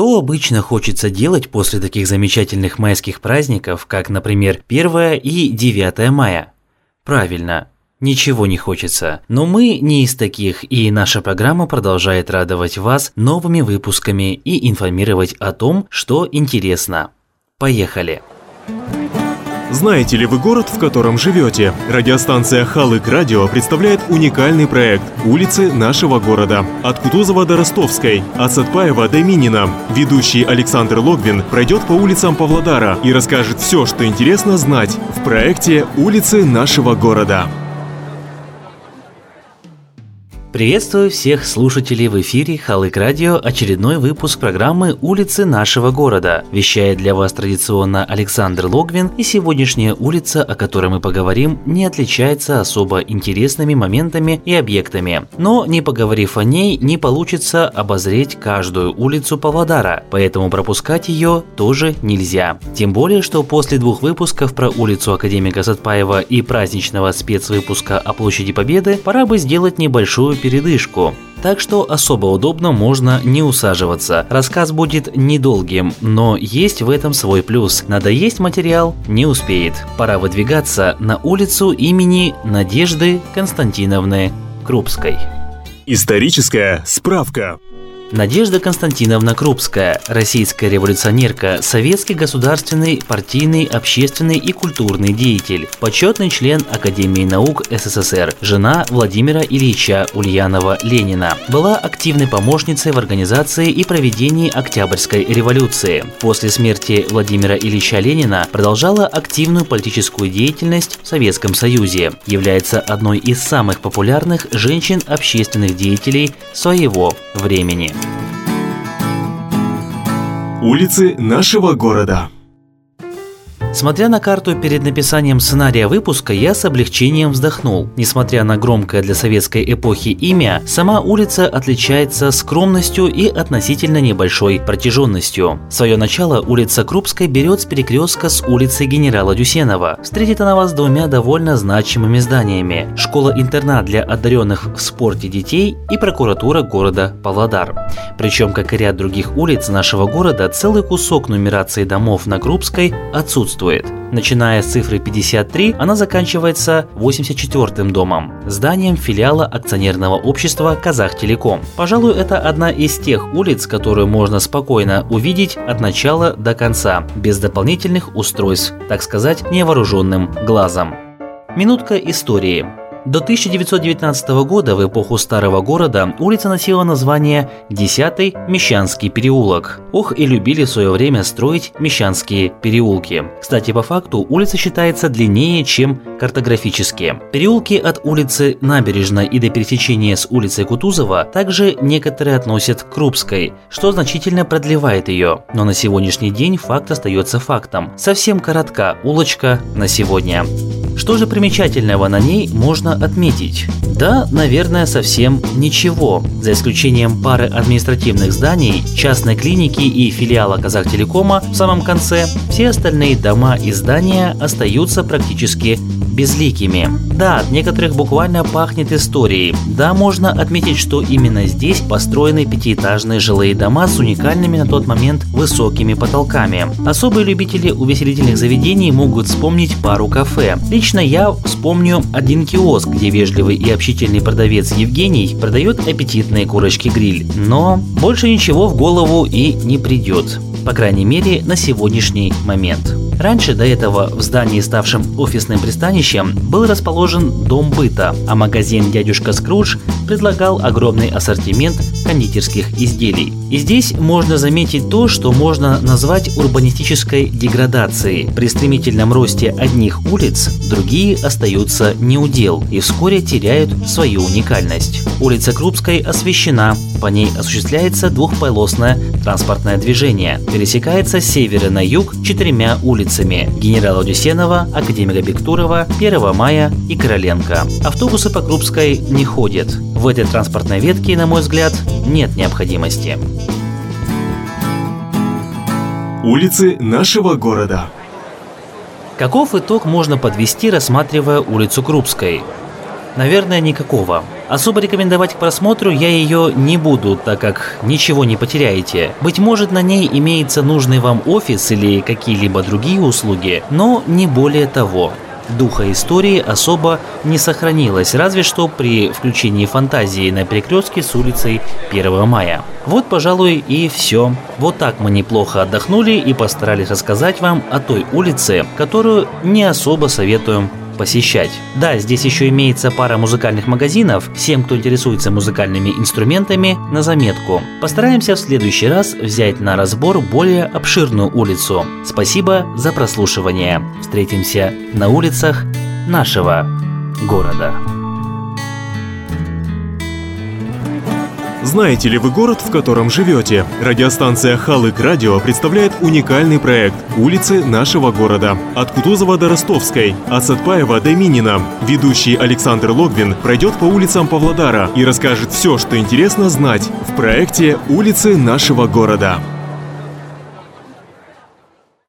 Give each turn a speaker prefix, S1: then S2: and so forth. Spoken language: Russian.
S1: Что обычно хочется делать после таких замечательных майских праздников, как, например, 1 и 9 мая? Правильно, ничего не хочется. Но мы не из таких, и наша программа продолжает радовать вас новыми выпусками и информировать о том, что интересно. Поехали!
S2: Знаете ли вы город, в котором живете? Радиостанция Халык Радио представляет уникальный проект «Улицы нашего города». От Кутузова до Ростовской, от Сатпаева до Минина. Ведущий Александр Логвин пройдет по улицам Павлодара и расскажет все, что интересно знать в проекте «Улицы нашего города».
S1: Приветствую всех слушателей в эфире Халык Радио, очередной выпуск программы «Улицы нашего города». Вещает для вас традиционно Александр Логвин, и сегодняшняя улица, о которой мы поговорим, не отличается особо интересными моментами и объектами. Но не поговорив о ней, не получится обозреть каждую улицу Павлодара, поэтому пропускать ее тоже нельзя. Тем более, что после двух выпусков про улицу Академика Сатпаева и праздничного спецвыпуска о площади Победы пора бы сделать небольшую передышку. Так что особо удобно можно не усаживаться. Рассказ будет недолгим, но есть в этом свой плюс. Надо есть материал не успеет. Пора выдвигаться на улицу имени Надежды Константиновны Крупской.
S2: Историческая справка.
S1: Надежда Константиновна Крупская, российская революционерка, советский государственный, партийный, общественный и культурный деятель, почетный член Академии наук СССР, жена Владимира Ильича Ульянова-Ленина, была активной помощницей в организации и проведении Октябрьской революции. После смерти Владимира Ильича Ленина продолжала активную политическую деятельность в Советском Союзе, является одной из самых популярных женщин-общественных деятелей своего времени.
S2: Улицы нашего города.
S1: Смотря на карту перед написанием сценария выпуска, я с облегчением вздохнул. Несмотря на громкое для советской эпохи имя, сама улица отличается скромностью и относительно небольшой протяженностью. Свое начало улица Крупской берет с перекрестка с улицы генерала Дюсенова. Встретит она вас двумя довольно значимыми зданиями. Школа-интернат для одаренных в спорте детей и прокуратура города Павлодар. Причем, как и ряд других улиц нашего города, целый кусок нумерации домов на Крупской отсутствует отсутствует. Начиная с цифры 53, она заканчивается 84-м домом, зданием филиала акционерного общества «Казахтелеком». Пожалуй, это одна из тех улиц, которую можно спокойно увидеть от начала до конца, без дополнительных устройств, так сказать, невооруженным глазом. Минутка истории. До 1919 года, в эпоху Старого города, улица носила название 10-й Мещанский переулок. Ох и любили в свое время строить Мещанские переулки. Кстати, по факту улица считается длиннее, чем картографически. Переулки от улицы Набережной и до пересечения с улицей Кутузова также некоторые относят к Крупской, что значительно продлевает ее. Но на сегодняшний день факт остается фактом. Совсем коротка улочка на сегодня. Что же примечательного на ней можно отметить? Да, наверное, совсем ничего. За исключением пары административных зданий, частной клиники и филиала Казахтелекома в самом конце, все остальные дома и здания остаются практически безликими. Да, от некоторых буквально пахнет историей. Да, можно отметить, что именно здесь построены пятиэтажные жилые дома с уникальными на тот момент высокими потолками. Особые любители увеселительных заведений могут вспомнить пару кафе. Лично я вспомню один киоск, где вежливый и общительный продавец Евгений продает аппетитные курочки-гриль. Но больше ничего в голову и не придет. По крайней мере, на сегодняшний момент. Раньше до этого в здании, ставшем офисным пристанищем, был расположен дом быта, а магазин «Дядюшка Скрудж» предлагал огромный ассортимент кондитерских изделий. И здесь можно заметить то, что можно назвать урбанистической деградацией. При стремительном росте одних улиц другие остаются неудел и вскоре теряют свою уникальность. Улица Крупской освещена, по ней осуществляется двухполосное транспортное движение. Пересекается с севера на юг четырьмя улицами – генерала Дюсенова, академика Бектурова, 1 мая и Короленко. Автобусы по Крупской не ходят. В этой транспортной ветке, на мой взгляд, нет необходимости.
S2: Улицы нашего города.
S1: Каков итог можно подвести, рассматривая улицу Крупской? Наверное, никакого. Особо рекомендовать к просмотру я ее не буду, так как ничего не потеряете. Быть может на ней имеется нужный вам офис или какие-либо другие услуги, но не более того. Духа истории особо не сохранилось, разве что при включении фантазии на перекрестке с улицей 1 мая. Вот, пожалуй, и все. Вот так мы неплохо отдохнули и постарались рассказать вам о той улице, которую не особо советуем посещать. Да, здесь еще имеется пара музыкальных магазинов, всем, кто интересуется музыкальными инструментами, на заметку. Постараемся в следующий раз взять на разбор более обширную улицу. Спасибо за прослушивание. Встретимся на улицах нашего города.
S2: Знаете ли вы город, в котором живете? Радиостанция Халык Радио представляет уникальный проект «Улицы нашего города». От Кутузова до Ростовской, от Сатпаева до Минина. Ведущий Александр Логвин пройдет по улицам Павлодара и расскажет все, что интересно знать в проекте «Улицы нашего города».